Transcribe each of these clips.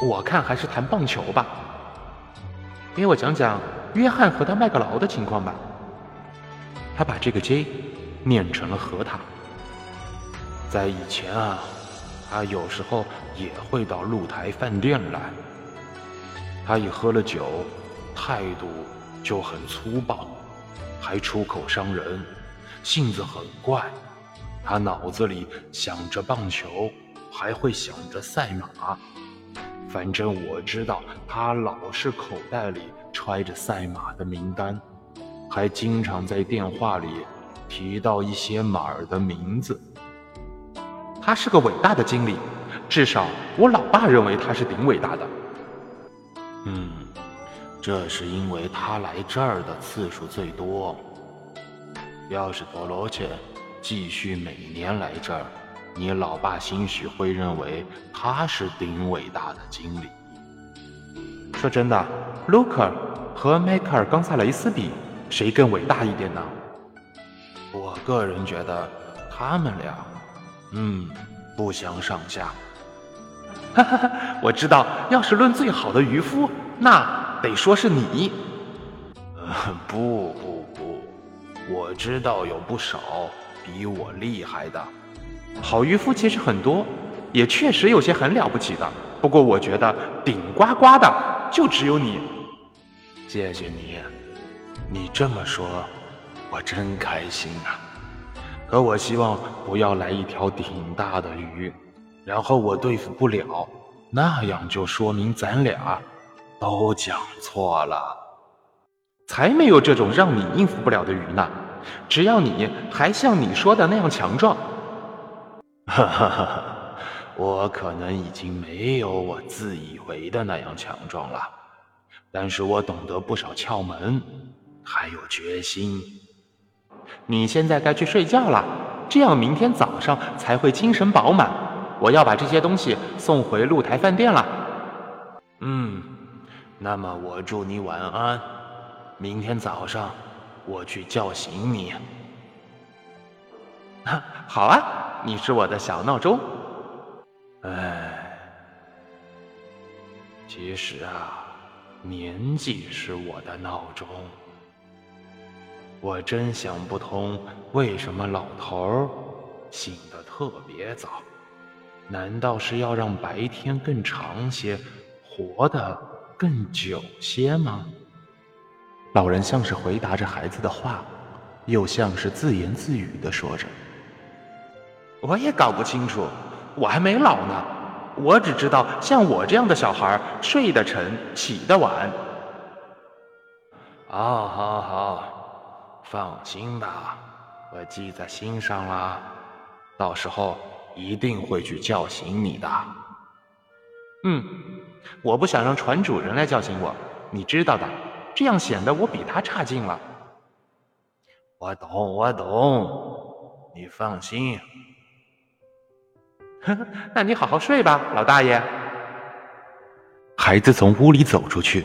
我看还是谈棒球吧。给我讲讲约翰和他麦克劳的情况吧。他把这个 J 念成了和他。在以前啊，他有时候也会到露台饭店来。他一喝了酒，态度就很粗暴，还出口伤人，性子很怪。他脑子里想着棒球，还会想着赛马。反正我知道，他老是口袋里揣着赛马的名单，还经常在电话里提到一些马儿的名字。他是个伟大的经理，至少我老爸认为他是顶伟大的。嗯，这是因为他来这儿的次数最多。要是多罗切继续每年来这儿，你老爸兴许会认为他是顶伟大的经理。说真的，卢克和迈克尔·冈萨雷斯比，谁更伟大一点呢？我个人觉得他们俩，嗯，不相上下。哈哈哈，我知道，要是论最好的渔夫，那得说是你。呃，不不不，我知道有不少比我厉害的。好渔夫其实很多，也确实有些很了不起的。不过我觉得顶呱呱的就只有你。谢谢你，你这么说，我真开心啊。可我希望不要来一条顶大的鱼。然后我对付不了，那样就说明咱俩都讲错了。才没有这种让你应付不了的鱼呢！只要你还像你说的那样强壮。哈哈哈哈！我可能已经没有我自以为的那样强壮了，但是我懂得不少窍门，还有决心。你现在该去睡觉了，这样明天早上才会精神饱满。我要把这些东西送回露台饭店了。嗯，那么我祝你晚安。明天早上我去叫醒你。好啊，你是我的小闹钟。哎，其实啊，年纪是我的闹钟。我真想不通，为什么老头醒得特别早。难道是要让白天更长些，活得更久些吗？老人像是回答着孩子的话，又像是自言自语的说着：“我也搞不清楚，我还没老呢。我只知道，像我这样的小孩，睡得沉，起得晚。”好，好，好，放心吧，我记在心上了。到时候。一定会去叫醒你的。嗯，我不想让船主人来叫醒我，你知道的，这样显得我比他差劲了。我懂，我懂，你放心。那你好好睡吧，老大爷。孩子从屋里走出去，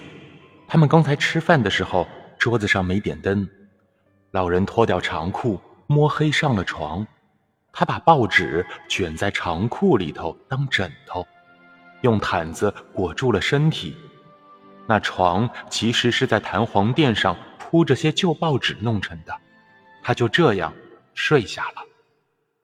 他们刚才吃饭的时候，桌子上没点灯。老人脱掉长裤，摸黑上了床。他把报纸卷在长裤里头当枕头，用毯子裹住了身体。那床其实是在弹簧垫上铺着些旧报纸弄成的。他就这样睡下了。